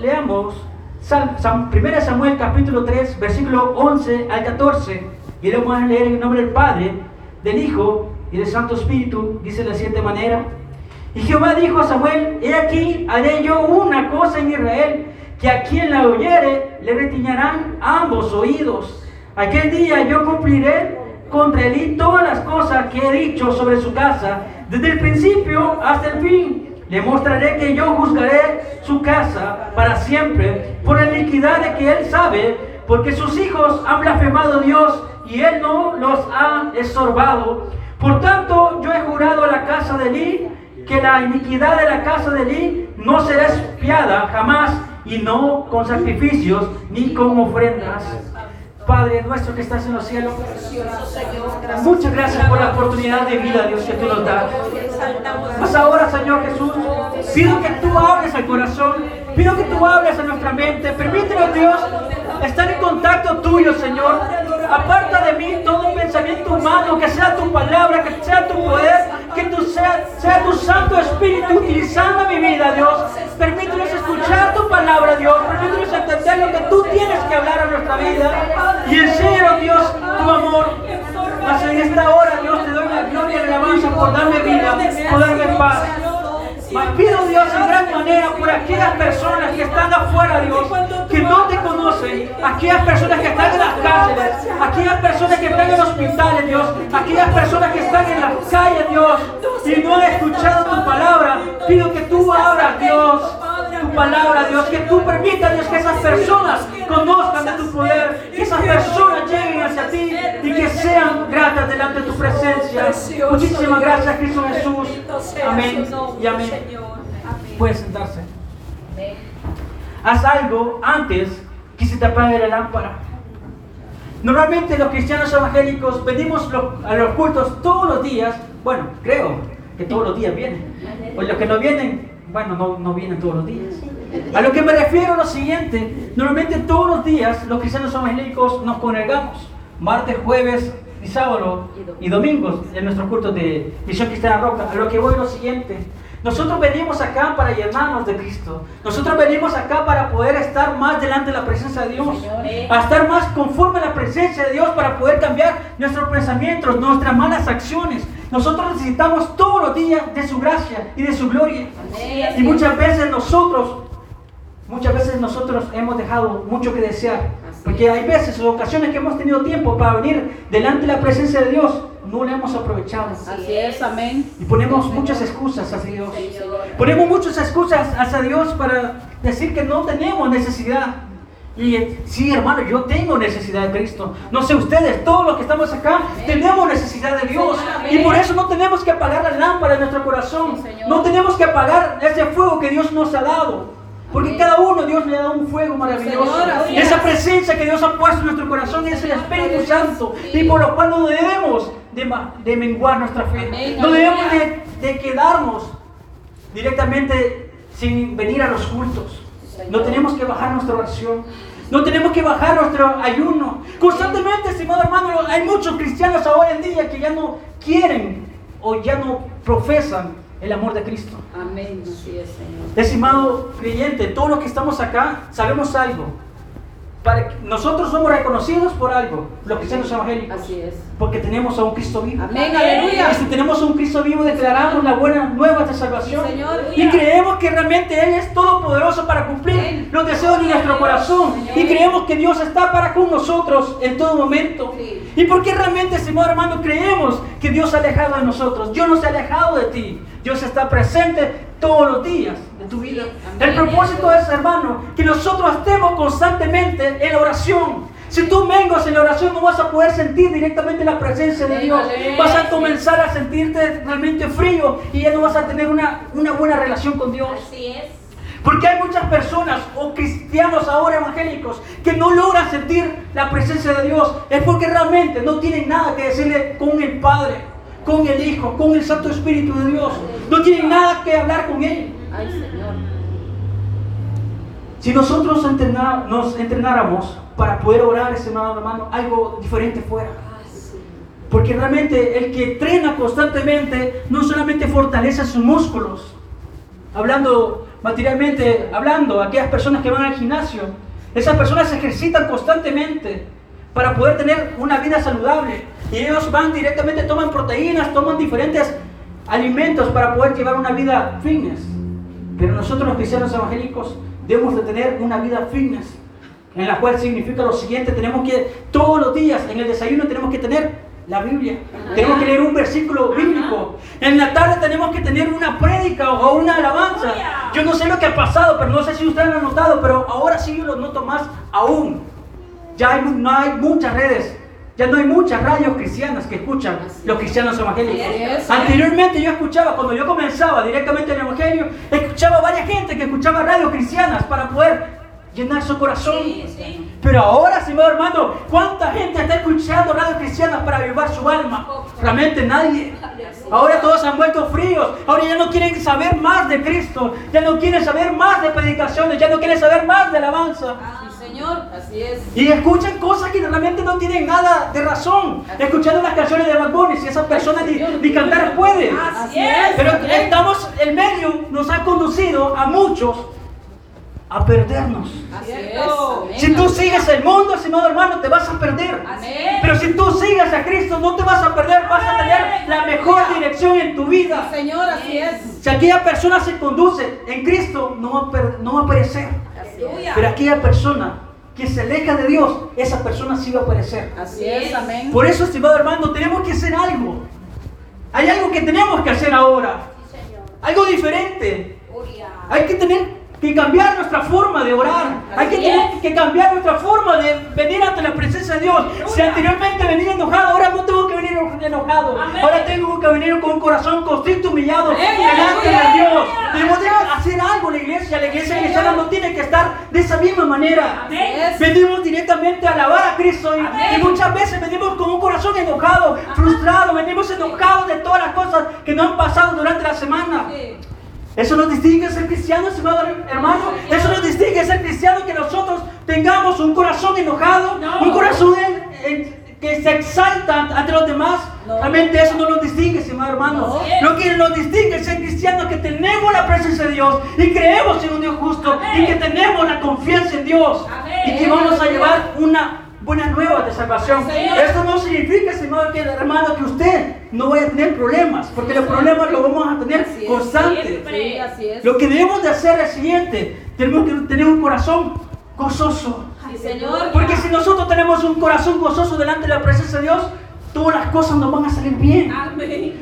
leamos 1 Samuel capítulo 3, versículo 11 al 14, y lo a leer en nombre del Padre, del Hijo y del Santo Espíritu, dice de la siguiente manera. Y Jehová dijo a Samuel, he aquí, haré yo una cosa en Israel, que a quien la oyere le retiñarán ambos oídos. Aquel día yo cumpliré contra él todas las cosas que he dicho sobre su casa, desde el principio hasta el fin. Le mostraré que yo juzgaré su casa para siempre por la iniquidad de que él sabe, porque sus hijos han blasfemado a Dios y él no los ha estorbado. Por tanto, yo he jurado a la casa de Eli que la iniquidad de la casa de Eli no será espiada jamás y no con sacrificios ni con ofrendas. Padre nuestro que estás en los cielos, muchas gracias por la oportunidad de vida, Dios, que tú nos das. Pues ahora, Señor Jesús, pido que tú hables al corazón, pido que tú hables a nuestra mente. Permítenos, Dios, estar en contacto tuyo, Señor. Aparta de mí todo pensamiento humano, que sea tu palabra, que sea tu poder, que tú sea, sea tu Santo Espíritu utilizando mi vida, Dios. Permítenos escuchar tu palabra, Dios. Permítenos entender lo que tú tienes que hablar a nuestra vida. Y enseñanos, Dios, tu amor. Mas en esta hora, Dios, te doy la gloria y la alabanza por darme vida, por darme paz. Pido Dios en gran manera por aquellas personas que están afuera, Dios, que no te conocen, aquellas personas que están en las cárceles, aquellas personas que están en hospitales, Dios, aquellas personas que están en las calles, Dios, y no han escuchado tu palabra. Pido que tú abras, Dios, palabra, Dios, que tú permitas, Dios, que esas personas conozcan de tu poder, que esas personas lleguen hacia ti y que sean gratas delante de tu presencia. Muchísimas gracias, Cristo Jesús. Amén y amén. Puedes sentarse. Haz algo antes que se te apague la lámpara. Normalmente los cristianos evangélicos venimos a los cultos todos los días. Bueno, creo que todos los días vienen. Pues los que no vienen, bueno, no, no vienen todos los días. A lo que me refiero lo siguiente, normalmente todos los días los cristianos evangélicos nos congregamos, martes, jueves y sábado y domingos en nuestros cultos de Misión Cristiana Roca. A lo que voy lo siguiente, nosotros venimos acá para llenarnos de Cristo. Nosotros venimos acá para poder estar más delante de la presencia de Dios. A estar más conforme a la presencia de Dios para poder cambiar nuestros pensamientos, nuestras malas acciones. Nosotros necesitamos todos los días de su gracia y de su gloria. Y muchas veces nosotros, muchas veces nosotros hemos dejado mucho que desear. Porque hay veces ocasiones que hemos tenido tiempo para venir delante de la presencia de Dios no le hemos aprovechado. Así es, amén. Y ponemos muchas excusas hacia Dios. Ponemos muchas excusas hacia Dios para decir que no tenemos necesidad. Y sí, hermano, yo tengo necesidad de Cristo. No sé ustedes, todos los que estamos acá, tenemos necesidad de Dios. Y por eso no tenemos que apagar la lámpara de nuestro corazón. No tenemos que apagar ese fuego que Dios nos ha dado. Porque cada uno Dios le ha dado un fuego maravilloso. Esa presencia que Dios ha puesto en nuestro corazón es el Espíritu Santo. Y por lo cual no debemos de, menguar nuestra fe. No debemos de, quedarnos directamente sin venir a los cultos. No tenemos que bajar nuestra oración. No tenemos que bajar nuestro ayuno. Constantemente, estimado hermano, hay muchos cristianos ahora en día que ya no quieren o ya no profesan el amor de Cristo. Amén. Estimado creyente, todos los que estamos acá sabemos algo nosotros somos reconocidos por algo, los cristianos evangélicos. Así es. Porque tenemos a un Cristo vivo. Amén, aleluya. Y si tenemos a un Cristo vivo, declaramos la buena nueva de salvación. y creemos que realmente Él es todopoderoso para cumplir los deseos de nuestro corazón. Y creemos que Dios está para con nosotros en todo momento. Y porque realmente, estimado hermano, creemos que Dios se ha alejado de nosotros. Dios no se ha alejado de ti. Dios está presente todos los días tu vida. El propósito es, hermano, que nosotros estemos constantemente en la oración. Si tú menguas en la oración no vas a poder sentir directamente la presencia de Dios. Vas a comenzar a sentirte realmente frío y ya no vas a tener una, una buena relación con Dios. Así es. Porque hay muchas personas o cristianos ahora evangélicos que no logran sentir la presencia de Dios. Es porque realmente no tienen nada que decirle con el Padre con el Hijo, con el Santo Espíritu de Dios. No tienen nada que hablar con Él. Ay, Señor. Si nosotros nos entrenáramos para poder orar, estimado hermano, algo diferente fuera. Porque realmente el que entrena constantemente no solamente fortalece sus músculos, hablando materialmente hablando, aquellas personas que van al gimnasio, esas personas se ejercitan constantemente para poder tener una vida saludable. Y ellos van directamente, toman proteínas, toman diferentes alimentos para poder llevar una vida fitness. Pero nosotros los cristianos evangélicos debemos de tener una vida fitness, en la cual significa lo siguiente, tenemos que todos los días en el desayuno tenemos que tener la Biblia, tenemos que leer un versículo bíblico, en la tarde tenemos que tener una prédica o una alabanza. Yo no sé lo que ha pasado, pero no sé si ustedes lo han notado, pero ahora sí yo lo noto más aún. Ya hay, no hay muchas redes ya no hay muchas radios cristianas que escuchan los cristianos evangélicos. Anteriormente yo escuchaba, cuando yo comenzaba directamente el evangelio, escuchaba varias gente que escuchaba radios cristianas para poder llenar su corazón. Pero ahora, mi hermano, ¿cuánta gente está escuchando radios cristianas para avivar su alma? Realmente nadie. Ahora todos han vuelto fríos. Ahora ya no quieren saber más de Cristo. Ya no quieren saber más de predicaciones. Ya no quieren saber más de alabanza. Señor, así es. Y escuchan cosas que realmente no tienen nada de razón. Escuchando las canciones de Bad Bunny, si esa persona ni, cantar puede. Así es. Pero estamos, el medio nos ha conducido a muchos a perdernos. Así es. Si tú sigues el mundo, estimado hermano, te vas a perder. Pero si tú sigues a Cristo, no te vas a perder, vas a tener la mejor dirección en tu vida. Señor, así es. Si aquella persona se conduce en Cristo, no va a, no va a perecer. Pero aquella persona que se aleja de Dios, esa persona sí va a perecer. Así es, amén. Por eso, estimado hermano, tenemos que hacer algo. Hay algo que tenemos que hacer ahora. Algo diferente. Hay que tener que cambiar nuestra forma de orar. Hay que tener que cambiar nuestra forma de venir ante la presencia de Dios. Si anteriormente venía enojado, ahora no tengo que venir enojado. Ahora tengo que venir con un corazón constricto, humillado delante de Dios. Debemos hacer algo la iglesia. La iglesia cristiana no tiene que estar de esa misma manera. Venimos directamente a alabar a Cristo y, muchas veces venimos con un corazón enojado, frustrado, venimos enojados de todas las cosas que nos han pasado durante la semana. Eso nos distingue ser cristianos, hermano. Eso nos distingue ser cristianos que nosotros tengamos un corazón enojado, un corazón que se exalta ante los demás. Realmente eso no nos distingue, estimado hermano. Lo que nos distingue es ser cristianos que tenemos la presencia de Dios y creemos en un Dios justo y que tenemos la confianza en Dios y que vamos a llevar una buenas nuevas de salvación. Esto no significa, Señor, que, hermano, que usted no vaya a tener problemas, porque los problemas los vamos a tener constantes. Lo que debemos de hacer es el siguiente, tenemos que tener un corazón gozoso. Porque si nosotros tenemos un corazón gozoso delante de la presencia de Dios, todas las cosas nos van a salir bien.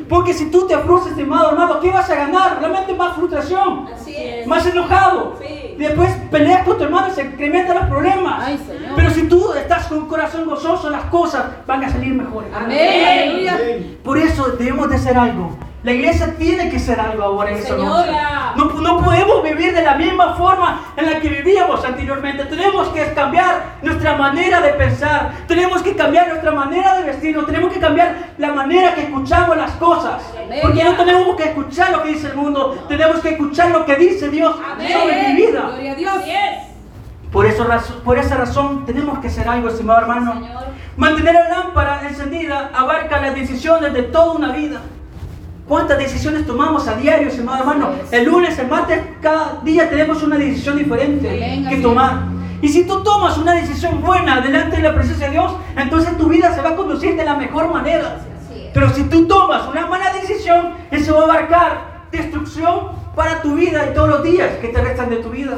Porque si tú te frustras, estimado hermano, ¿qué vas a ganar? Realmente más frustración, más enojado. Después peleas con tu hermano y se incrementan los problemas. Pero si tú estás con un corazón gozoso, las cosas van a salir mejores. Por eso debemos de hacer algo. La iglesia tiene que ser algo ahora en noche. No, no, podemos vivir de la misma forma en la que vivíamos anteriormente. Tenemos que cambiar nuestra manera de pensar. Tenemos que cambiar nuestra manera de vestirnos. Tenemos que cambiar la manera que escuchamos las cosas. Porque no tenemos que escuchar lo que dice el mundo. Tenemos que escuchar lo que dice Dios sobre mi vida. Por, eso, por esa razón tenemos que hacer algo, estimado hermano. Mantener la lámpara encendida abarca las decisiones de toda una vida. ¿Cuántas decisiones tomamos a diario, hermano, hermano? El lunes, el martes, cada día tenemos una decisión diferente que tomar. Y si tú tomas una decisión buena delante de la presencia de Dios, entonces tu vida se va a conducir de la mejor manera. Pero si tú tomas una mala decisión, eso va a abarcar destrucción para tu vida y todos los días que te restan de tu vida.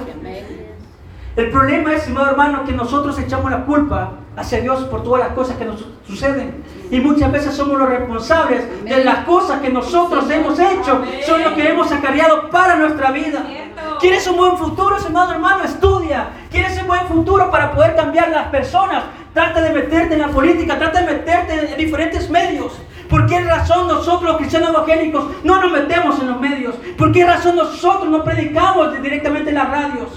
El problema es, estimado hermano, que nosotros echamos la culpa hacia Dios por todas las cosas que nos suceden. Y muchas veces somos los responsables de las cosas que nosotros hemos hecho, son los que hemos acarreado para nuestra vida. ¿Quieres un buen futuro, estimado hermano? Estudia. ¿Quieres un buen futuro para poder cambiar las personas? Trata de meterte en la política, trata de meterte en diferentes medios. ¿Por qué razón nosotros los cristianos evangélicos no nos metemos en los medios? ¿Por qué razón nosotros no predicamos directamente en las radios?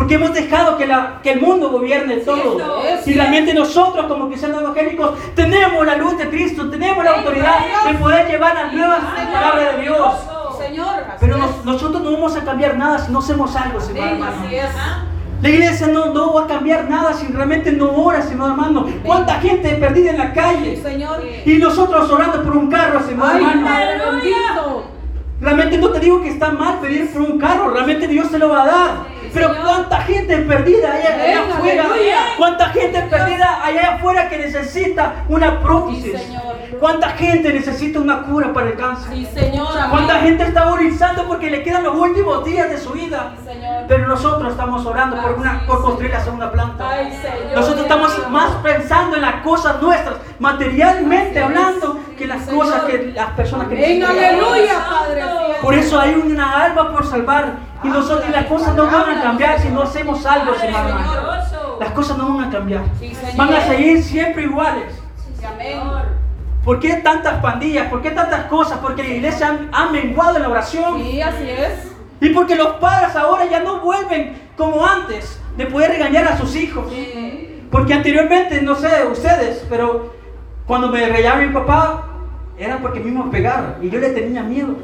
Porque hemos dejado que, la, que el mundo gobierne todo. Y realmente nosotros como cristianos evangélicos tenemos la luz de Cristo, tenemos la autoridad de poder llevar las nuevas palabras de Dios. Pero nosotros no vamos a cambiar nada si no hacemos algo, Señor hermano. La iglesia no, no va a cambiar nada si realmente no ora, Señor hermano. ¿Cuánta gente perdida en la calle? Y nosotros orando por un carro, Señor hermano. Realmente no te digo que está mal pedir por un carro, realmente Dios te lo va a dar. Pero cuánta gente perdida hay allá afuera, cuánta gente perdida allá afuera que necesita una prótesis, cuánta gente necesita una cura para el cáncer, cuánta gente está agonizando porque le quedan los últimos días de su vida. Pero nosotros estamos orando por, una, por construir la segunda planta. Nosotros estamos más pensando en las cosas nuestras, materialmente hablando, que las cosas que las personas que necesitan. Por eso hay una alma por salvar. Y nosotros y las cosas no van a cambiar si no hacemos algo, hermano. Las cosas no van a cambiar. Van a seguir siempre iguales. ¿Por qué tantas pandillas? ¿Por qué tantas cosas? Porque la iglesia ha, menguado en la oración. Sí, así es. Y porque los padres ahora ya no vuelven como antes de poder regañar a sus hijos. Sí. Porque anteriormente, no sé ustedes, pero cuando me regañaba mi papá, era porque me a pegar y yo le tenía miedo.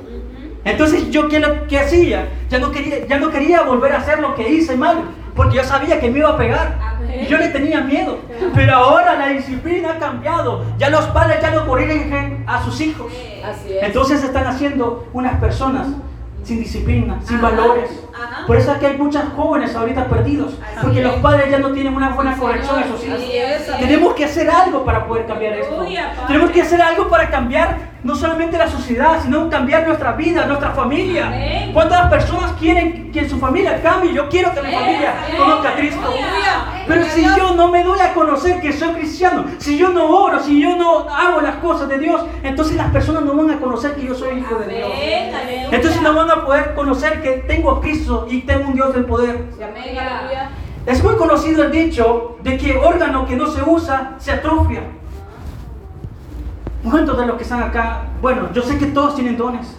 Entonces, ¿yo qué, lo- qué hacía? Ya no, quería, ya no quería volver a hacer lo que hice mal, porque yo sabía que me iba a pegar. Y yo le tenía miedo. Pero ahora la disciplina ha cambiado. Ya los padres ya no corrigen a sus hijos. Entonces se están haciendo unas personas sin disciplina, sin Ajá, valores. ajá. Por eso es que hay muchos jóvenes ahorita perdidos, porque los padres ya no tienen una buena corrección a sus hijos. Tenemos que hacer algo para poder cambiar esto. Padre. Tenemos que hacer algo para cambiar no solamente la sociedad, sino cambiar nuestra vida, nuestra familia. Amén. ¿Cuántas personas quieren que su familia cambie? Yo quiero que mi familia amén. conozca a Cristo. Pero si yo no me doy a conocer que soy cristiano, si yo no oro, si yo no hago las cosas de Dios, entonces las personas no van a conocer que yo soy hijo de Dios. Entonces no van a poder conocer que tengo a Cristo y tengo un Dios del poder. Es muy conocido el dicho de que órgano que no se usa se atrofia. ¿Cuántos de los que están acá? Bueno, yo sé que todos tienen dones.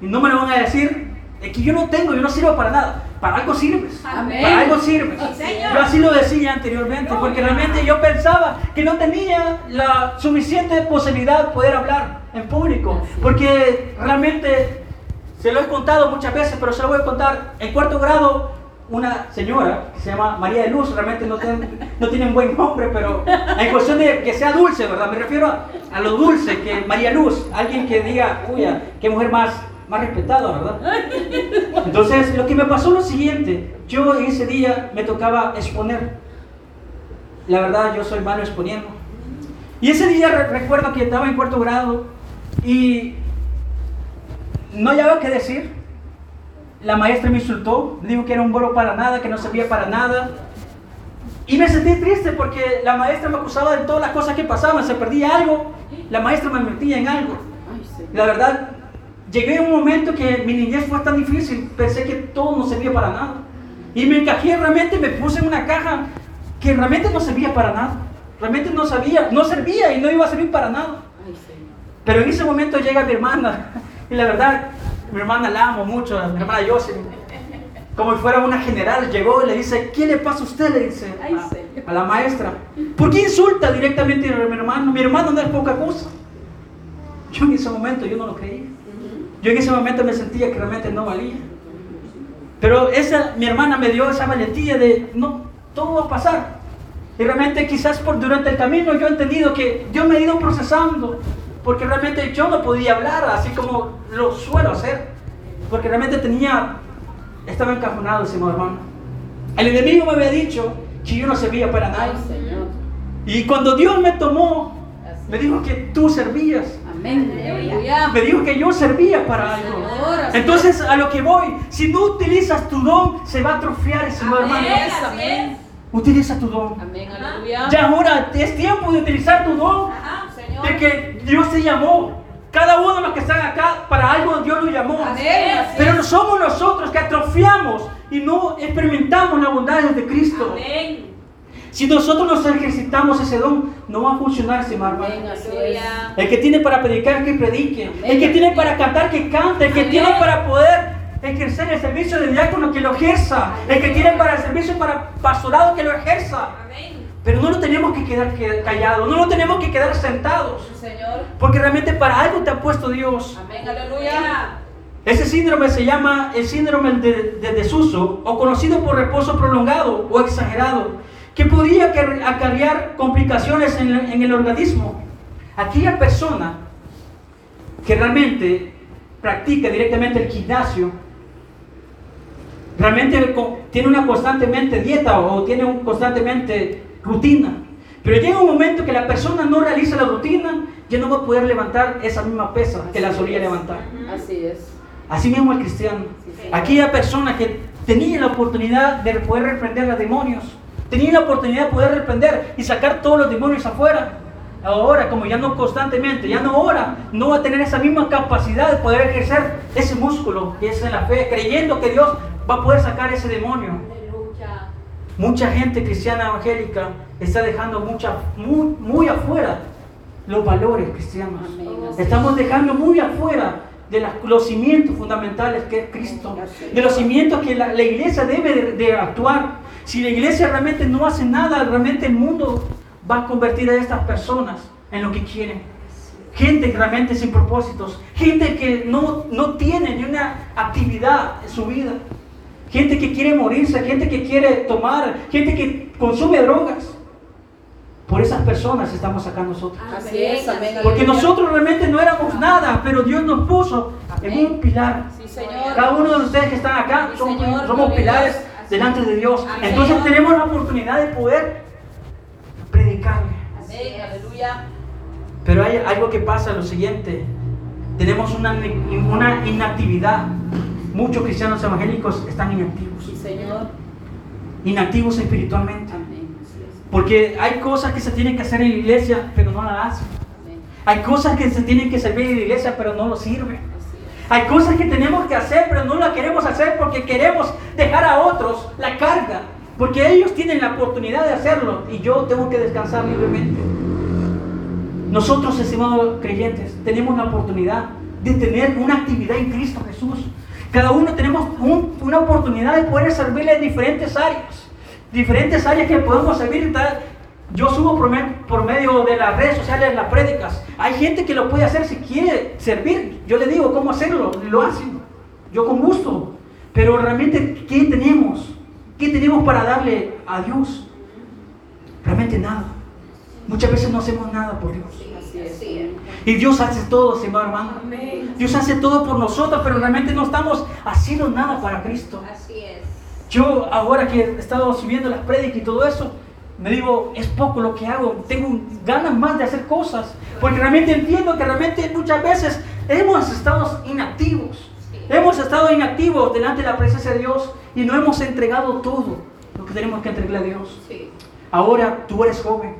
Y no me lo van a decir. Es que yo no tengo, yo no sirvo para nada. Para algo sirves. Amén. Para algo sirves. Señor. Yo así lo decía anteriormente, porque realmente yo pensaba que no tenía la suficiente posibilidad de poder hablar en público. Porque realmente, se lo he contado muchas veces, pero se lo voy a contar. En cuarto grado, una señora que se llama María de Luz, realmente no tiene, no tiene un buen nombre, pero en cuestión de que sea dulce, ¿verdad? Me refiero a, a lo dulce, que María Luz, alguien que diga, uy, qué mujer más, más respetada, ¿verdad? Entonces, lo que me pasó lo siguiente, yo ese día me tocaba exponer. La verdad, yo soy malo exponiendo. Y ese día re- recuerdo que estaba en cuarto grado y no hallaba qué decir. La maestra me insultó, dijo que era un bolo para nada, que no servía para nada. Y me sentí triste porque la maestra me acusaba de todas las cosas que pasaban, se perdía algo, la maestra me metía en algo. La verdad, llegué a un momento que mi niñez fue tan difícil, pensé que todo no servía para nada. Y me encajé realmente, me puse en una caja que realmente no servía para nada. Realmente no sabía, no servía y no iba a servir para nada. Pero en ese momento llega mi hermana, y la verdad, mi hermana la amo mucho, mi hermana Jocelyn. Como si fuera una general, llegó y le dice, ¿qué le pasa a usted? Le dice a- a la maestra. ¿Por qué insulta directamente a mi hermano? Mi hermano no es poca cosa. Yo en ese momento yo no lo creía. Yo en ese momento me sentía que realmente no valía. Pero esa, mi hermana me dio esa valentía de, no, todo va a pasar. Y realmente quizás por durante el camino yo he entendido que yo me he ido procesando, porque realmente yo no podía hablar así como lo suelo hacer, porque realmente tenía, estaba encajonado, hermano. El enemigo me había dicho que yo no servía para nada. Y cuando Dios me tomó, me dijo que tú servías. Amén. Me dijo que yo servía para algo. Entonces, a lo que voy, si no utilizas tu don, se va a atrofiar hermano. amén. Utiliza tu don. Amén. Aleluya. Ya ahora es tiempo de utilizar tu don. De que Dios te llamó. Cada uno de los que están acá, para algo Dios lo llamó. Amén. Pero no somos nosotros que atrofiamos y no experimentamos la bondad de Cristo. Amén. Si nosotros nos ejercitamos ese don, no va a funcionar ese hermano. El que tiene para predicar, que predique. Amén. El que tiene para cantar, que cante. El que tiene para poder ejercer el servicio de diácono, que lo ejerza. El que tiene para el servicio para pastorado, que lo ejerza. Amén. Pero no lo tenemos que quedar que- callados, no lo tenemos que quedar sentados. Señor. Porque realmente para algo te ha puesto Dios. Amén. Aleluya. Ese síndrome se llama el síndrome de, de desuso o conocido por reposo prolongado o exagerado, que podría acar- acarrear complicaciones en, el- en el organismo. Aquella persona que realmente practica directamente el gimnasio, realmente tiene una constantemente dieta o tiene un constantemente rutina. Pero llega un momento que la persona no realiza la rutina, ya no va a poder levantar esa misma pesa que la solía levantar. Así es. Así mismo el cristiano. Aquella persona que tenía la oportunidad de poder reprender a demonios, tenía la oportunidad de poder reprender y sacar todos los demonios afuera. Ahora, como ya no constantemente, ya no ora, no va a tener esa misma capacidad de poder ejercer ese músculo que es en la fe, creyendo que Dios va a poder sacar ese demonio. Mucha gente cristiana evangélica está dejando mucha, muy, muy afuera los valores cristianos. Estamos dejando muy afuera de los cimientos fundamentales que es Cristo, de los cimientos que la, la iglesia debe de, de actuar. Si la iglesia realmente no hace nada, realmente el mundo va a convertir a estas personas en lo que quieren. Gente realmente sin propósitos, gente que no, no tiene ni una actividad en su vida, gente que quiere morirse, gente que quiere tomar, gente que consume drogas. Por esas personas estamos acá nosotros. Así es. Amén. Porque nosotros realmente no éramos nada, pero Dios nos puso en un pilar. Sí, Señor. Cada uno de ustedes que están acá Sí, son- Señor, somos pilares Dios. delante de Dios. Amén. Entonces tenemos la oportunidad de poder predicarle. Amén. Aleluya. Pero hay algo que pasa, lo siguiente. Tenemos una, una inactividad. Muchos cristianos evangélicos están inactivos. Sí, Señor. Inactivos espiritualmente. Amén. Porque hay cosas que se tienen que hacer en la iglesia, pero no las hacen. Amén. Hay cosas que se tienen que servir en la iglesia, pero no lo sirven. Hay cosas que tenemos que hacer, pero no las queremos hacer porque queremos dejar a otros la carga. Porque ellos tienen la oportunidad de hacerlo y yo tengo que descansar libremente. Nosotros, estimados creyentes, tenemos la oportunidad de tener una actividad en Cristo Jesús. Cada uno tenemos un- una oportunidad de poder servirle en diferentes áreas. Diferentes áreas que podemos servir. Yo subo por, por medio de las redes sociales las prédicas. Hay gente que lo puede hacer si quiere servir. Yo le digo cómo hacerlo. Lo hacen. Yo con gusto. Pero realmente, ¿qué tenemos? ¿Qué tenemos para darle a Dios? Realmente nada. Muchas veces no hacemos nada por Dios. Y Dios hace todo, estimado hermano. Amén. Dios hace todo por nosotros, pero realmente no estamos haciendo nada para Cristo. Así es. Yo ahora que he estado subiendo las prédicas y todo eso, me digo, es poco lo que hago, tengo ganas más de hacer cosas, porque realmente entiendo que realmente muchas veces hemos estado inactivos, hemos estado inactivos delante de la presencia de Dios y no hemos entregado todo lo que tenemos que entregarle a Dios. Sí. Ahora tú eres joven.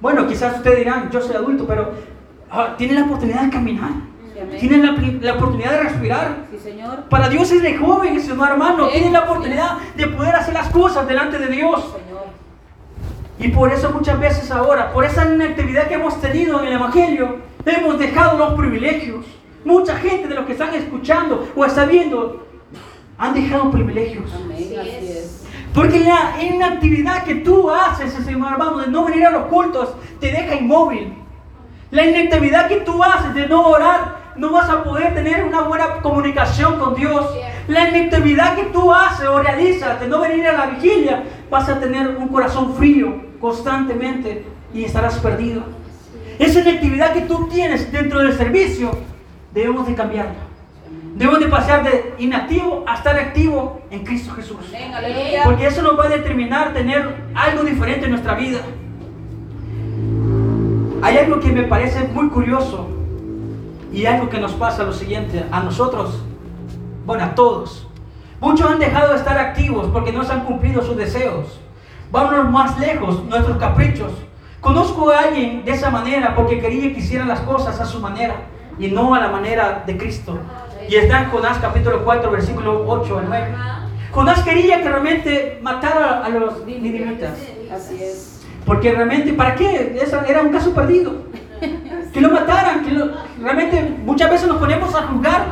Bueno, quizás ustedes dirán, yo soy adulto, pero ah, tienes la oportunidad de caminar, Sí, tienes la, la oportunidad de respirar. Sí, Señor. Para Dios es de joven, estimado hermano. Sí, Tiene la sí. oportunidad de poder hacer las cosas delante de Dios. Señor. Y por eso muchas veces ahora, por esa inactividad que hemos tenido en el Evangelio, hemos dejado los privilegios. Mucha gente de los que están escuchando o está viendo han dejado privilegios. Amén. Así es. es. Porque la inactividad que tú haces, hermano, de no venir a los cultos, te deja inmóvil. La inactividad que tú haces de no orar, no vas a poder tener una buena comunicación con Dios. La inactividad que tú haces o realizas de no venir a la vigilia, vas a tener un corazón frío constantemente y estarás perdido. Esa inactividad que tú tienes dentro del servicio, debemos de cambiarla. Debemos de pasar de inactivo a estar activo en Cristo Jesús. Porque eso nos va a determinar tener algo diferente en nuestra vida. Hay algo que me parece muy curioso y algo que nos pasa lo siguiente, a nosotros, bueno, a todos. Muchos han dejado de estar activos porque no se han cumplido sus deseos. Vámonos más lejos, nuestros caprichos. Conozco a alguien de esa manera porque quería que hicieran las cosas a su manera y no a la manera de Cristo. Y está en Jonás capítulo 4, versículo 8 al 9. Jonás quería que realmente matara a los ninivitas. Así es. Porque realmente, ¿para qué? Era un caso perdido. Que lo mataran, que lo- realmente muchas veces nos ponemos a juzgar,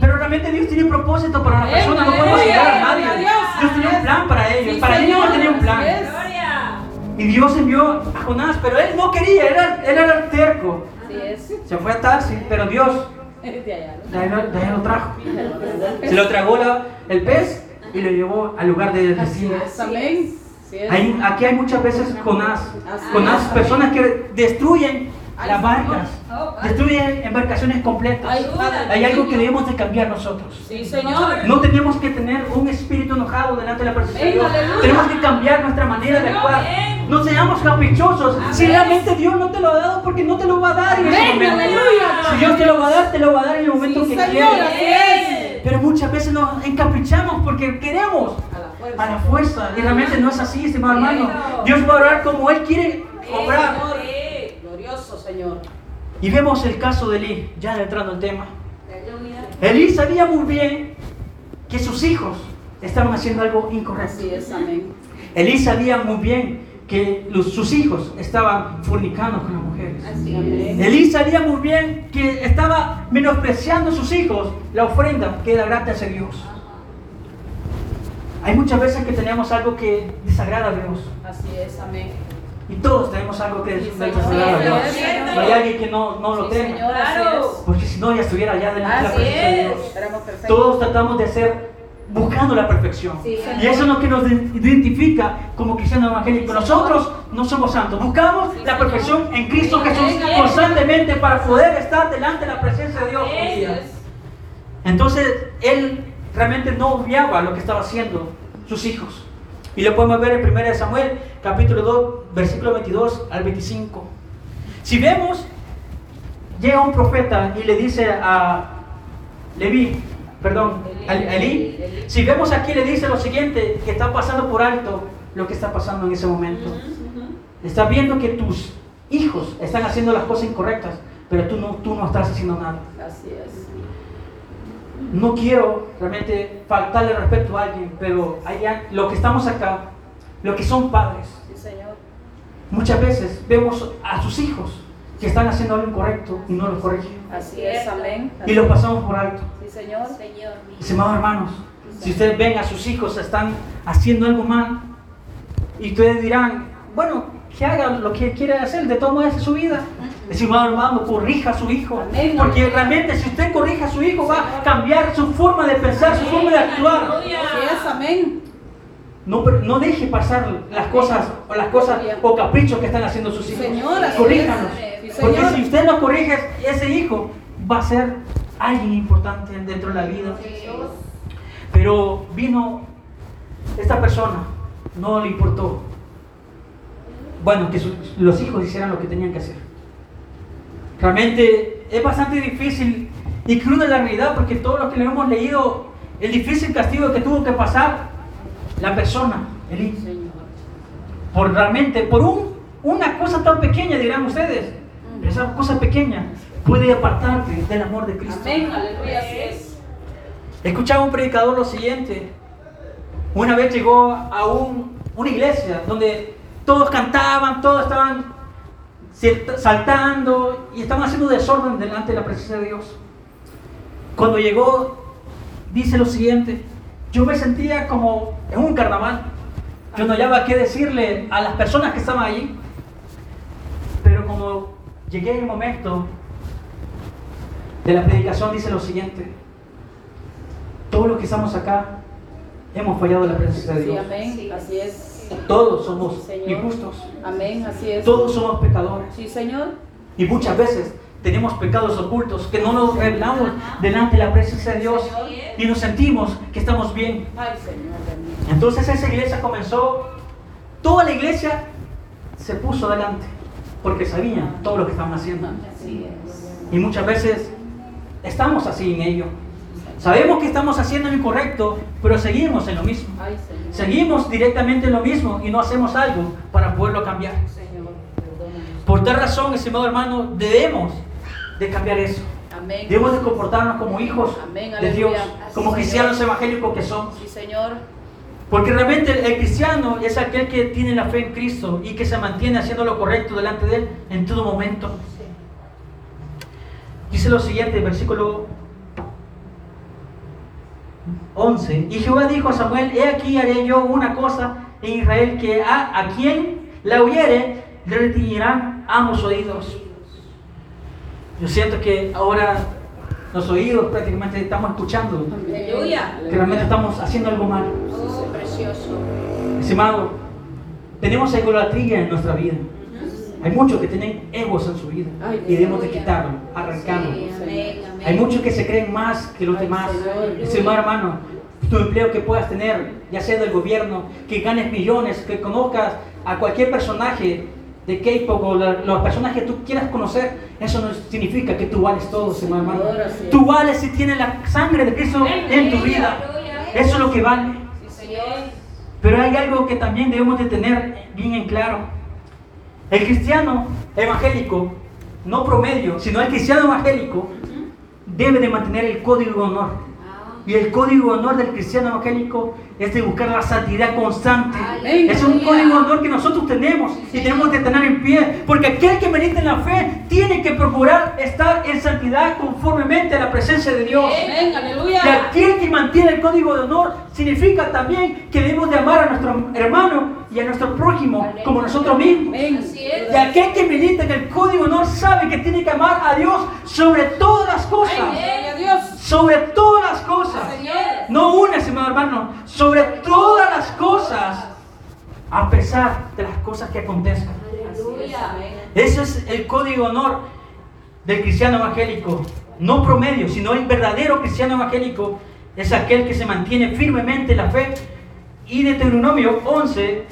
pero realmente Dios tiene un propósito para la persona, no podemos juzgar a nadie. Dios. Tenía un plan para ellos, para ellos no tenía un plan. Y Dios envió a Jonás, pero él no quería, era, él era terco. Así es. Se fue a Tarsis, pero Dios De allá. lo, trajo. Se lo tragó la- el pez y lo llevó al lugar de destino. es. Amén. Hay- aquí hay muchas veces Jonás, Jonás, personas que destruyen las barcas, destruye embarcaciones completas. Hay algo que debemos de cambiar nosotros. No tenemos que tener un espíritu enojado delante de la presencia de Dios. Tenemos que cambiar nuestra manera de actuar. No seamos caprichosos. Si realmente Dios no te lo ha dado, porque no te lo va a dar en ese momento. Si Dios te lo va a dar, te lo va a dar en el momento que es. Pero muchas veces nos encaprichamos porque queremos A la fuerza. Y realmente no es así, estimado hermano. Dios va a orar como Él quiere obrar. Glorioso, Señor. Y vemos el caso de Elí, ya entrando al tema. Elí sabía muy bien que sus hijos estaban haciendo algo incorrecto. Así es, amén. Elí sabía muy bien que los- sus hijos estaban fornicando con las mujeres. Así. Elí sabía muy bien que estaba menospreciando a sus hijos la ofrenda que era grata hacia Dios. Hay muchas veces que tenemos algo que desagrada a Dios. Así es, amén. Y todos tenemos algo que desagrada a Dios. No hay alguien que no, no lo Sí, tenga. Señor. Porque si no, ya estuviera allá delante de la presencia de Dios. Todos tratamos de hacer buscando la perfección. Sí, y eso es lo que nos identifica como cristianos evangélicos. Nosotros no somos santos. Buscamos Sí, la perfección en Cristo Jesús constantemente para poder estar delante de la presencia de Dios. Entonces, él realmente no obviaba lo que estaba haciendo sus hijos. Y lo podemos ver en 1 Samuel, capítulo 2, versículo 22 al 25. Si vemos, llega un profeta y le dice a Leví, perdón, a Elí, si vemos aquí le dice lo siguiente, que está pasando por alto lo que está pasando en ese momento. Estás viendo que tus hijos están haciendo las cosas incorrectas, pero tú no, tú no estás haciendo nada. Así es. No quiero realmente faltarle respeto a alguien, pero hay a- lo que estamos acá, lo que son padres, Sí, Señor. muchas veces vemos a sus hijos que están haciendo algo incorrecto y no lo corrigen. Así es, amén. Y lo pasamos por alto. Sí, Señor. Señor. Estimados hermanos, si ustedes ven a sus hijos están haciendo algo mal, y ustedes dirán, bueno, que haga lo que quiere hacer, de todo modo es su vida. Estimado hermano, corrija a su hijo, Amén. porque realmente si usted corrija a su hijo va a cambiar su forma de pensar, su forma de actuar. Es, amén. No, deje pasar las cosas o las cosas o caprichos que están haciendo sus hijos. Señor, así Corríjanos. es. Sí, Porque si usted no corrige, ese hijo va a ser alguien importante dentro de la vida. Pero vino esta persona, no le importó. Bueno, que sus- los hijos hicieran lo que tenían que hacer. Realmente es bastante difícil y cruda la realidad porque todo lo que le hemos leído, el difícil castigo que tuvo que pasar la persona, Señor. por realmente, por un, una cosa tan pequeña, dirán ustedes, pero esa cosa pequeña puede apartarte del amor de Cristo. Amén, aleluya, así es. Escuchaba un predicador lo siguiente. Una vez llegó a un- una iglesia donde todos cantaban, todos estaban saltando y estaban haciendo desorden delante de la presencia de Dios. Cuando llegó, dice lo siguiente, yo me sentía como en un carnaval. Yo no hallaba qué decirle a las personas que estaban allí. Pero como llegué en el momento de la predicación, dice lo siguiente, todos los que estamos acá hemos fallado la presencia de Sí, Dios. amén, así es. Todos somos Señor. injustos. Amén, así es. Todos somos pecadores. Sí, Señor. Y muchas veces tenemos pecados ocultos que no nos revelamos delante de la presencia de Dios y nos sentimos que estamos bien. Entonces esa iglesia comenzó, toda la iglesia se puso delante porque sabían todo lo que estaban haciendo. Y muchas veces estamos así en ello. Sabemos que estamos haciendo lo incorrecto, pero seguimos en lo mismo. Ay. Seguimos directamente en lo mismo y no hacemos algo para poderlo cambiar. Señor. Por tal razón, estimado hermano, debemos de cambiar eso. Amén. Debemos de comportarnos como hijos Amén, de Dios, como cristianos Señor. evangélicos que somos. Sí, Señor. Porque realmente el cristiano es aquel que tiene la fe en Cristo y que se mantiene haciendo lo correcto delante de Él en todo momento. Dice lo siguiente, versículo 11. Y Jehová dijo a Samuel, he aquí haré yo una cosa en Israel que a, a quien la oyere le retiñirán ambos oídos. Yo siento que ahora los oídos prácticamente estamos escuchando, Aleluya. que realmente estamos haciendo algo mal. Oh, precioso. Estimado, tenemos idolatría en nuestra vida. Hay muchos que tienen egos en su vida Ay, y debemos de quitarlo, arrancarlo. Sí. Hay muchos que se creen más que los demás. Estimado hermano, tu empleo que puedas tener, ya sea del gobierno, que ganes millones, que conozcas a cualquier personaje de K-pop o la- los personajes que tú quieras conocer, eso no significa que tú vales todo, hermano. Es. Tú vales si tienes la sangre de Cristo en tu vida. Eso es lo que vale. Pero hay algo que también debemos de tener bien en claro. El cristiano evangélico, no promedio, sino el cristiano evangélico, Деве де mantener el código de honor. Y el código de honor del cristiano evangélico es de buscar la santidad constante. Es un código de honor que nosotros tenemos y tenemos que tener en pie. Porque aquel que medita en la fe tiene que procurar estar en santidad conformemente a la presencia de Dios. Amén, Y aquel que mantiene el código de honor significa también que debemos de amar a nuestro hermano y a nuestro prójimo como nosotros mismos. Y aquel que milita en el código de honor sabe que tiene que amar a Dios sobre todas las cosas. Sobre todas las cosas. No una, estimado hermano. Sobre todas las cosas. A pesar de las cosas que acontezcan. Ese es el código de honor del cristiano evangélico. No promedio, sino el verdadero cristiano evangélico es aquel que se mantiene firmemente en la fe. Y Deuteronomio 11,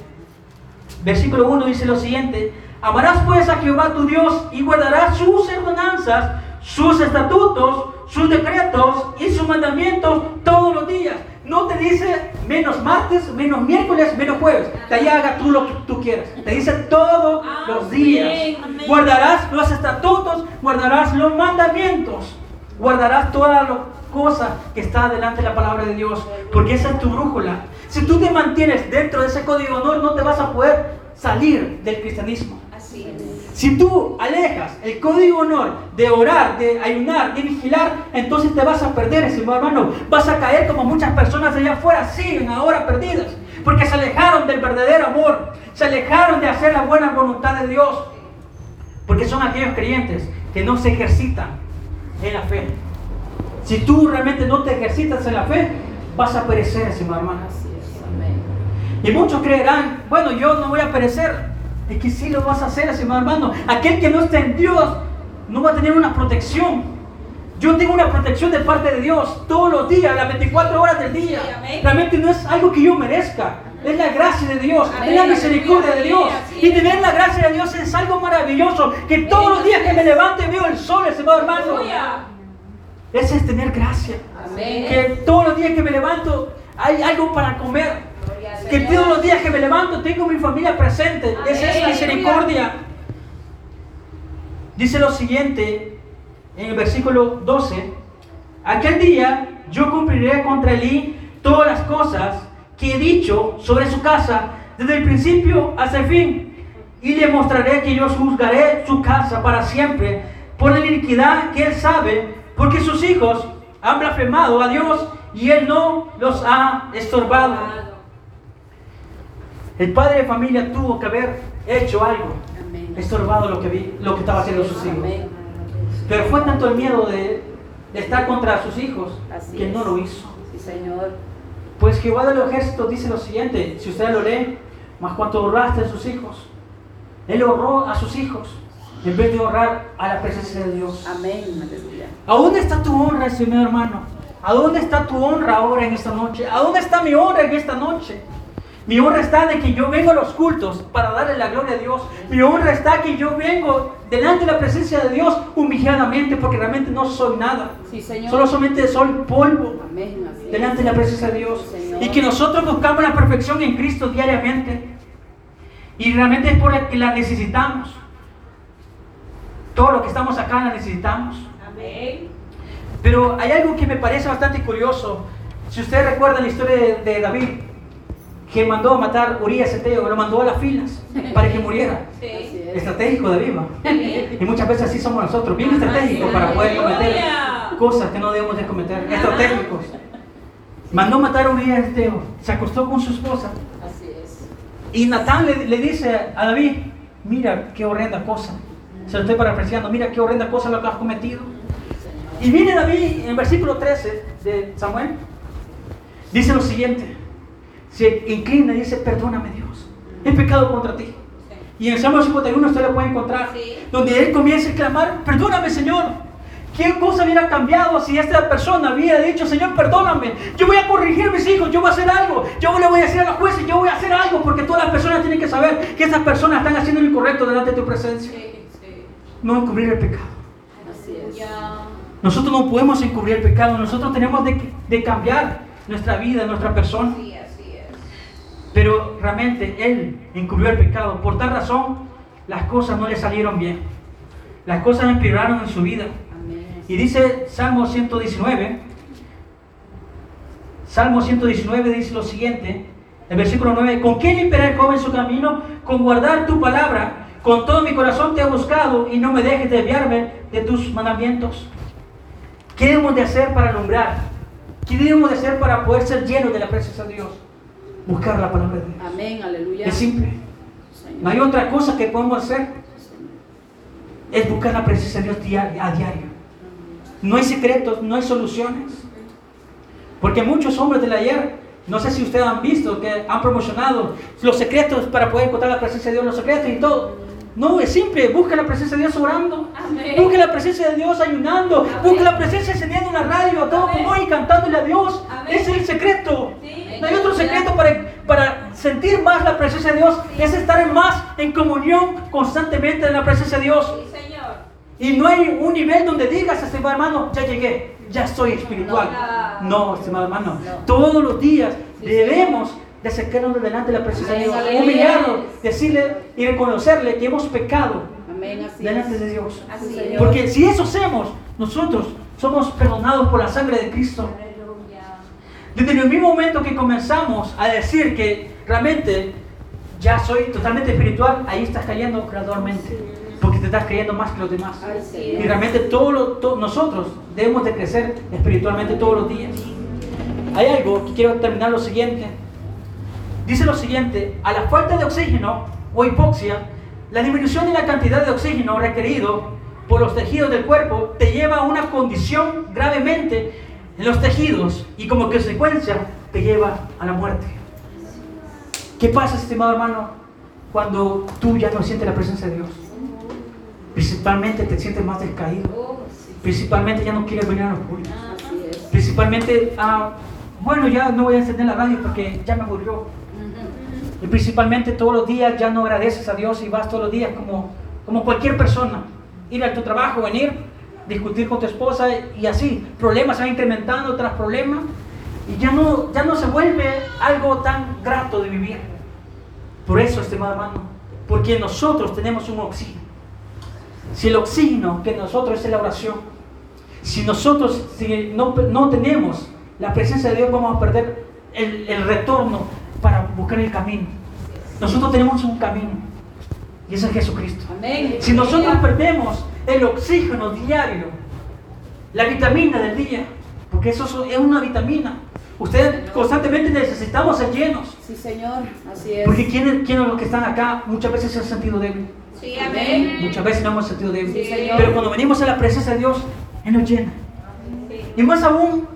versículo 1 dice lo siguiente. Amarás pues a Jehová tu Dios y guardarás sus ordenanzas, sus estatutos, sus decretos y sus mandamientos todos los días. No te dice menos martes, menos miércoles, menos jueves. De ahí haga tú lo que tú quieras. Te dice todos los días. Amén. Guardarás los estatutos, guardarás los mandamientos, guardarás todas las cosas que está delante de la palabra de Dios, porque esa es tu brújula. Si tú te mantienes dentro de ese código de honor, no te vas a poder salir del cristianismo. Así es. Si tú alejas el código honor de orar, de ayunar, de vigilar, entonces te vas a perder, estimado hermano. Vas a caer como muchas personas allá afuera siguen ahora perdidas, porque se alejaron del verdadero amor, se alejaron de hacer la buena voluntad de Dios, porque son aquellos creyentes que no se ejercitan en la fe. Si tú realmente no te ejercitas en la fe, vas a perecer, estimado hermano. Y muchos creerán, bueno, yo no voy a perecer. Es que sí lo vas a hacer, estimado hermano. Aquel que no está en Dios no va a tener una protección. Yo tengo una protección de parte de Dios todos los días, las 24 horas del día. Realmente no es algo que yo merezca. Es la gracia de Dios, es la misericordia de Dios. Y tener la gracia de Dios es algo maravilloso. Que todos los días que me levante veo el sol, estimado hermano. Ese es tener gracia. Que todos los días que me levanto hay algo para comer. Que todos los días que me levanto tengo mi familia presente. Esa es Amén. misericordia. Dice lo siguiente en el versículo 12. Aquel día yo cumpliré contra Elí todas las cosas que he dicho sobre su casa desde el principio hasta el fin. Y le mostraré que yo juzgaré su casa para siempre por la iniquidad que él sabe, porque sus hijos han blasfemado a Dios y él no los ha estorbado. El padre de familia tuvo que haber hecho algo, estorbado lo que, vi, lo que estaba haciendo sus hijos. Pero fue tanto el miedo de, de estar contra sus hijos Así que es. no lo hizo. Sí, Señor. Pues Jehová de los ejércitos dice lo siguiente, si usted lo lee, más cuanto honraste a sus hijos, Él honró a sus hijos en vez de honrar a la presencia de Dios. Amén. ¿A dónde está tu honra, estimado hermano? ¿A dónde está tu honra ahora en esta noche? ¿A dónde está mi honra en esta noche? Mi honra está de que yo vengo a los cultos para darle la gloria a Dios. Mi honra está que yo vengo delante de la presencia de Dios humilladamente porque realmente no soy nada. Sí, Señor. Solo solamente soy polvo Amén. Delante de la presencia de Dios. Señor. Y que nosotros buscamos la perfección en Cristo diariamente. Y realmente es por la que la necesitamos. Todo lo que estamos acá la necesitamos. Amén. Pero hay algo que me parece bastante curioso. Si ustedes recuerdan la historia de, de David, que mandó a matar a Urias Eteo, lo mandó a las filas para que muriera. Sí. Estratégico David, ¿va? Y muchas veces así somos nosotros, bien estratégicos para poder cometer cosas que no debemos de cometer, estratégicos. Mandó a matar a Urias Eteo, se acostó con su esposa. Así es. Y Natán le, le dice a David, mira qué horrenda cosa. Se lo estoy parafraseando, mira qué horrenda cosa lo que has cometido. Y viene David en el versículo 13 de Samuel, dice lo siguiente, se inclina y dice, perdóname Dios, he pecado contra ti. Y en el Salmo 51 usted lo puede encontrar. Sí. Donde él comienza a clamar, perdóname Señor. ¿Qué cosa hubiera cambiado si esta persona hubiera dicho, Señor, perdóname? Yo voy a corregir a mis hijos, yo voy a hacer algo. Yo le voy a decir a los jueces, yo voy a hacer algo. Porque todas las personas tienen que saber que estas personas están haciendo lo incorrecto delante de tu presencia. Sí, sí. No encubrir el pecado. Así es. Nosotros no podemos encubrir el pecado. Nosotros tenemos de, de cambiar nuestra vida, nuestra persona. Pero realmente él encubrió el pecado. Por tal razón, las cosas no le salieron bien. Las cosas empeoraron en su vida. Y dice Salmo 119, Salmo 119 dice lo siguiente, el versículo 9, ¿con qué limpiará el joven su camino? Con guardar tu palabra. Con todo mi corazón te he buscado y no me dejes desviarme de tus mandamientos. ¿Qué debemos de hacer para alumbrar? ¿Qué debemos de hacer para poder ser llenos de la presencia de Dios? Buscar la palabra de Dios. Amén. Aleluya. Es simple. Señor. No hay otra cosa que podemos hacer. Es buscar la presencia de Dios diario- a diario. No hay secretos, no hay soluciones. Porque muchos hombres del ayer, no sé si ustedes han visto, que han promocionado los secretos para poder encontrar la presencia de Dios, los secretos y todo. No, es simple, busca la presencia de Dios orando. Amén. Busca la presencia de Dios ayunando. Amén. Busca la presencia encendiendo una radio a todo Amén. pulmón y cantándole a Dios. Amén. Es el secreto. Sí. No hay otro secreto para, para sentir más la presencia de Dios. Es estar en más en comunión constantemente en la presencia de Dios. Y no hay un nivel donde digas, estimado hermano, ya llegué, ya soy espiritual. No, estimado hermano. No. Todos los días debemos de acercarnos delante de la presencia de Dios. Humillarnos, decirle y reconocerle que hemos pecado delante de Dios. Porque si eso hacemos, nosotros somos perdonados por la sangre de Cristo. Desde el mismo momento que comenzamos a decir que realmente ya soy totalmente espiritual, ahí estás cayendo gradualmente. Porque te estás creyendo más que los demás. Y realmente todos nosotros debemos de crecer espiritualmente todos los días. Hay algo que quiero terminar lo siguiente. Dice lo siguiente, a la falta de oxígeno o hipoxia, la disminución de la cantidad de oxígeno requerido por los tejidos del cuerpo te lleva a una condición gravemente en los tejidos y como consecuencia te lleva a la muerte. ¿Qué pasa, estimado hermano, cuando tú ya no sientes la presencia de Dios? Principalmente te sientes más descaído. Principalmente ya no quieres venir a los cultos. Principalmente, ah, bueno, ya no voy a encender la radio porque ya me aburrió. Y principalmente todos los días ya no agradeces a Dios y vas todos los días como, como cualquier persona. Ir a tu trabajo, venir, discutir con tu esposa y así. Problemas se van incrementando tras problemas y ya no, ya no se vuelve algo tan grato de vivir. Por eso, estimado hermano, porque nosotros tenemos un oxígeno. Si el oxígeno que nosotros es la oración, si nosotros si no, no tenemos la presencia de Dios, vamos a perder el, el retorno para buscar el camino. Nosotros tenemos un camino y ese es Jesucristo. Amén. Si nosotros perdemos el oxígeno diario, la vitamina del día, porque eso es una vitamina, ustedes constantemente necesitamos ser llenos. Sí, Señor. Así es. Porque quienes, quienes los que están acá muchas veces se han sentido débiles. Sí, amén. Muchas veces no hemos sentido débiles. Sí, Señor. Pero cuando venimos a la presencia de Dios, Él nos llena. Sí. Y más aún,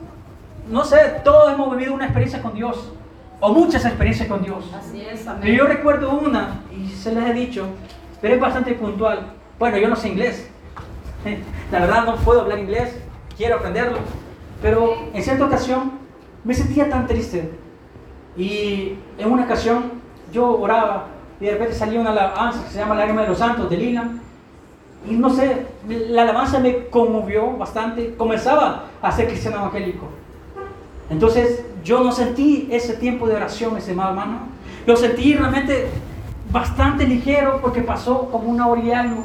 no sé, todos hemos vivido una experiencia con Dios. O muchas experiencias con Dios. Así es. Pero yo Amén. recuerdo una, y se les he dicho, pero es bastante puntual. Bueno, yo no sé inglés. La verdad no puedo hablar inglés, quiero aprenderlo. Pero en cierta ocasión me sentía tan triste. Y en una ocasión yo oraba y de repente salía una alabanza que se llama Lágrima de los Santos de Lila. Y no sé, la alabanza me conmovió bastante. Comenzaba a ser cristiano evangélico. Entonces yo no sentí ese tiempo de oración, estimado hermano. Lo sentí realmente bastante ligero porque pasó como una hora y algo.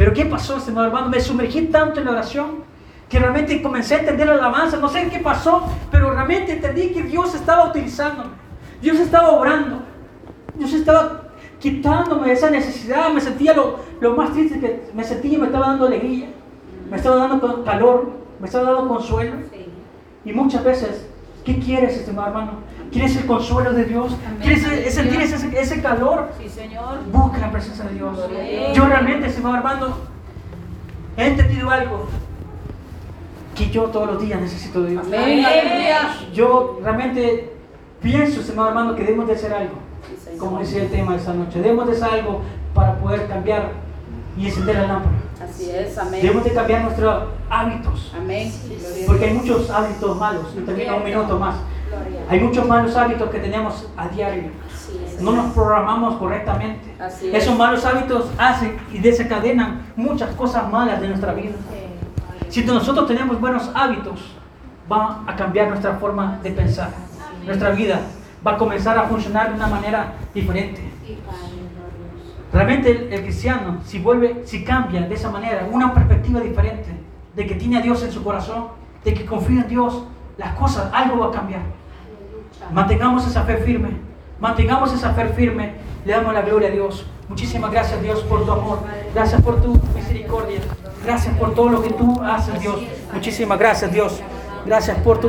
Pero ¿qué pasó, estimado hermano? Me sumergí tanto en la oración que realmente comencé a entender la alabanza. No sé qué pasó, pero realmente entendí que Dios estaba utilizándome. Dios estaba obrando. Dios estaba quitándome esa necesidad. Me sentía lo, lo más triste que me sentía, me estaba dando alegría. Me estaba dando calor, me estaba dando consuelo. Y muchas veces, ¿qué quieres, estimado hermano? ¿Quieres el consuelo de Dios? ¿Quieres ese- sentir ese, ese calor? Sí, Señor. Busca la presencia de Dios. Amén. Yo realmente, estimado hermano, he entendido algo. Que yo todos los días necesito de Dios. Amén. Yo realmente pienso, estimado hermano, que debemos de hacer algo. Sí, Señor. como dice el tema de esta noche. Debemos de hacer algo para poder cambiar y encender la lámpara. Así es, amén. Debemos de cambiar nuestros hábitos. Amén. Porque hay muchos hábitos malos. Y termino un minuto más. Hay muchos malos hábitos que tenemos a diario. No nos programamos correctamente. Es. Esos malos hábitos hacen y desencadenan muchas cosas malas de nuestra vida. Si nosotros tenemos buenos hábitos, va a cambiar nuestra forma de pensar. Nuestra vida va a comenzar a funcionar de una manera diferente. Realmente el, el cristiano, si vuelve, si cambia de esa manera, una perspectiva diferente, de que tiene a Dios en su corazón, de que confía en Dios, las cosas, algo va a cambiar. Mantengamos esa fe firme, mantengamos esa fe firme, le damos la gloria a Dios. Muchísimas gracias Dios por tu amor, gracias por tu misericordia, gracias por todo lo que tú haces Dios. Muchísimas gracias Dios, gracias por tu misericordia.